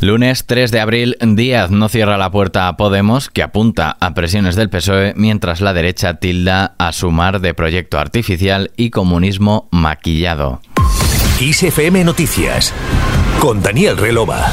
Lunes 3 de abril, Díaz no cierra la puerta a Podemos, que apunta a presiones del PSOE, mientras la derecha tilda a sumar de proyecto artificial y comunismo maquillado. ISFM Noticias, con Daniel Relova.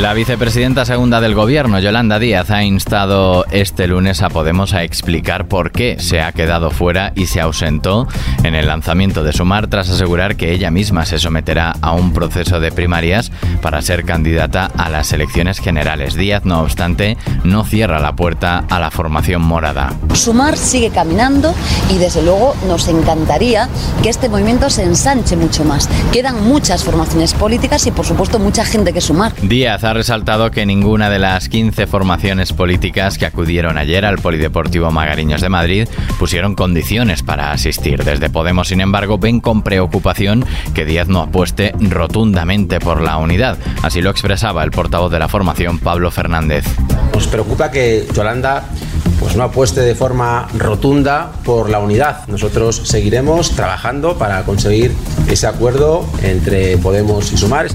La vicepresidenta segunda del gobierno, Yolanda Díaz, ha instado este lunes a Podemos a explicar por qué se ha quedado fuera y se ausentó en el lanzamiento de Sumar tras asegurar que ella misma se someterá a un proceso de primarias para ser candidata a las elecciones generales. Díaz, no obstante, no cierra la puerta a la formación morada. Sumar sigue caminando y desde luego nos encantaría que este movimiento se ensanche mucho más. Quedan muchas formaciones políticas y por supuesto mucha gente que sumar. Díaz ha resaltado que ninguna de las 15 formaciones políticas que acudieron ayer al Polideportivo Magariños de Madrid pusieron condiciones para asistir. Desde Podemos, sin embargo, ven con preocupación que Díaz no apueste rotundamente por la unidad. Así lo expresaba el portavoz de la formación, Pablo Fernández. Nos preocupa que Yolanda pues no apueste de forma rotunda por la unidad. Nosotros seguiremos trabajando para conseguir ese acuerdo entre Podemos y Sumar.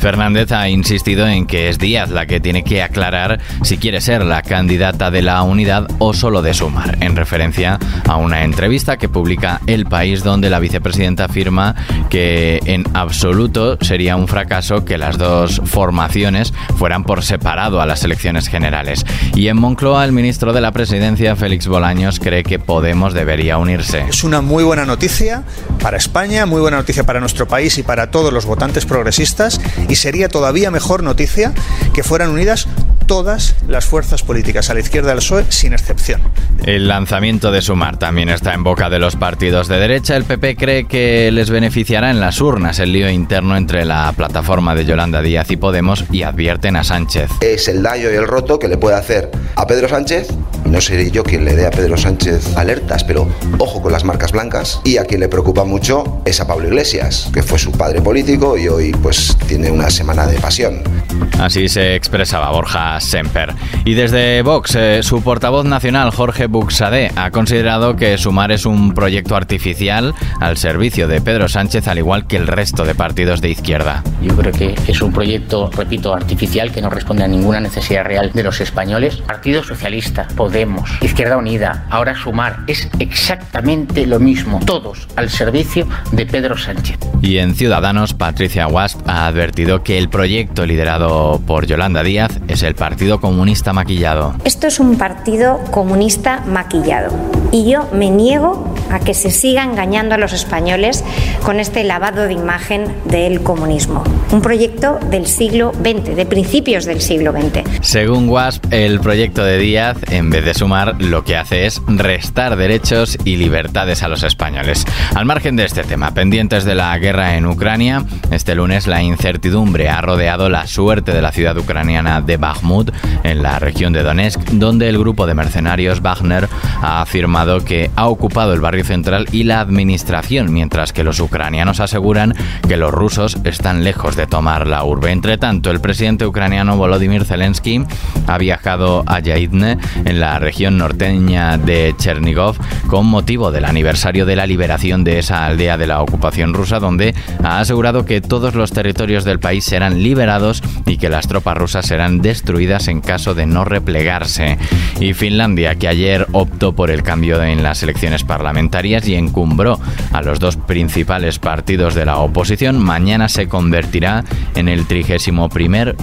Fernández ha insistido en que es Díaz la que tiene que aclarar si quiere ser la candidata de la unidad o solo de Sumar, en referencia a una entrevista que publica El País donde la vicepresidenta afirma que en absoluto sería un fracaso que las dos formaciones fueran por separado a las elecciones generales. Y en Moncloa el ministro de la presidencia, Félix Bolaños, cree que Podemos debería unirse. Es una muy buena noticia para España, muy buena noticia para nuestro país y para todos los votantes progresistas y sería todavía mejor noticia que fueran unidas todas las fuerzas políticas a la izquierda del PSOE sin excepción. El lanzamiento de Sumar también está en boca de los partidos de derecha. El PP cree que les beneficiará en las urnas el lío interno entre la plataforma de Yolanda Díaz y Podemos y advierten a Sánchez. Es el daño y el roto que le puede hacer a Pedro Sánchez no seré yo quien le dé a Pedro Sánchez alertas, pero ojo con las marcas blancas. Y a quien le preocupa mucho es a Pablo Iglesias, que fue su padre político y hoy pues tiene una semana de pasión. Así se expresaba Borja Semper. Y desde Vox, eh, su portavoz nacional, Jorge Buxade, ha considerado que Sumar es un proyecto artificial al servicio de Pedro Sánchez, al igual que el resto de partidos de izquierda. Yo creo que es un proyecto, repito, artificial que no responde a ninguna necesidad real de los españoles. Partido Socialista, Podemos, Izquierda Unida, ahora Sumar, es exactamente lo mismo, todos al servicio de Pedro Sánchez. Y en Ciudadanos, Patricia Wasp ha advertido que el proyecto liderado por Yolanda Díaz es el Partido Comunista Maquillado. Esto es un partido comunista maquillado. Y yo me niego a que se siga engañando a los españoles con este lavado de imagen del comunismo. Un proyecto del siglo XX, de principios del siglo XX. Según WASP, el proyecto de Díaz, en vez de sumar, lo que hace es restar derechos y libertades a los españoles. Al margen de este tema, pendientes de la guerra en Ucrania, este lunes la incertidumbre ha rodeado la suerte de la ciudad ucraniana de Bakhmut, en la región de Donetsk, donde el grupo de mercenarios Wagner ha afirmado que ha ocupado el barrio central y la administración, mientras que los ucranianos aseguran que los rusos están lejos de tomar la urbe. Entre tanto, el presidente ucraniano Volodymyr Zelensky ha viajado a Yaidne, en la región norteña de Chernigov, con motivo del aniversario de la liberación de esa aldea de la ocupación rusa, donde ha asegurado que todos los territorios del país serán liberados y que las tropas rusas serán destruidas en caso de no replegarse. Y Finlandia, que ayer optó por el cambio en las elecciones parlamentarias y encumbró a los dos principales partidos de la oposición, mañana se convertirá en el 31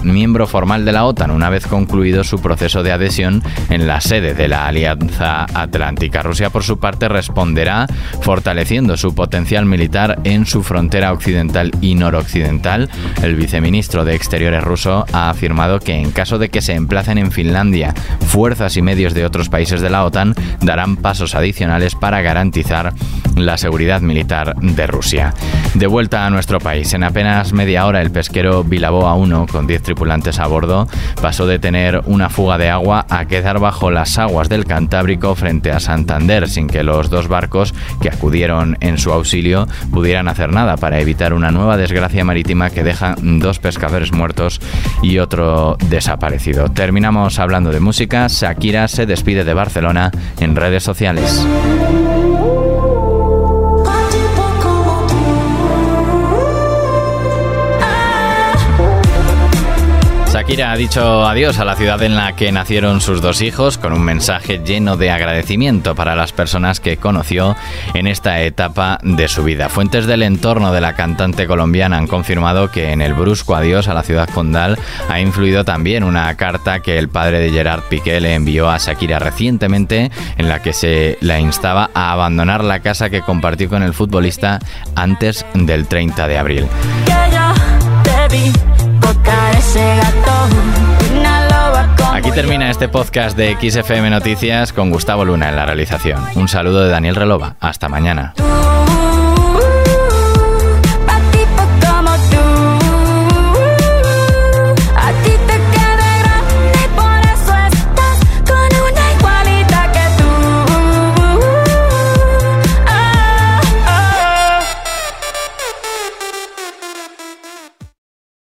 miembro formal de la OTAN, una vez concluido su proceso de adhesión en la sede de la Alianza Atlántica. Rusia, por su parte, responderá fortaleciendo su potencial militar en su frontera occidental y noroccidental. El viceministro de Exteriores ruso ha afirmado que en caso de que se emplacen en Finlandia fuerzas y medios de otros países de la OTAN, darán pasos adicionales para garantizar la seguridad militar de Rusia. De vuelta a nuestro país, en apenas media hora el pesquero Vilaboa 1, con 10 tripulantes a bordo, pasó de tener una fuga de agua a quedar bajo las aguas del Cantábrico frente a Santander, sin que los dos barcos que acudieron en su auxilio pudieran hacer nada para evitar una nueva desgracia marítima que deja dos pescadores muertos y otro desaparecido. Terminamos hablando de música. Shakira se despide de Barcelona en redes sociales. Shakira ha dicho adiós a la ciudad en la que nacieron sus dos hijos con un mensaje lleno de agradecimiento para las personas que conoció en esta etapa de su vida. Fuentes del entorno de la cantante colombiana han confirmado que en el brusco adiós a la ciudad condal ha influido también una carta que el padre de Gerard Piqué le envió a Shakira recientemente en la que se la instaba a abandonar la casa que compartió con el futbolista antes del 30 de abril. Aquí termina este podcast de XFM Noticias con Gustavo Luna en la realización. Un saludo de Daniel Relova. Hasta mañana.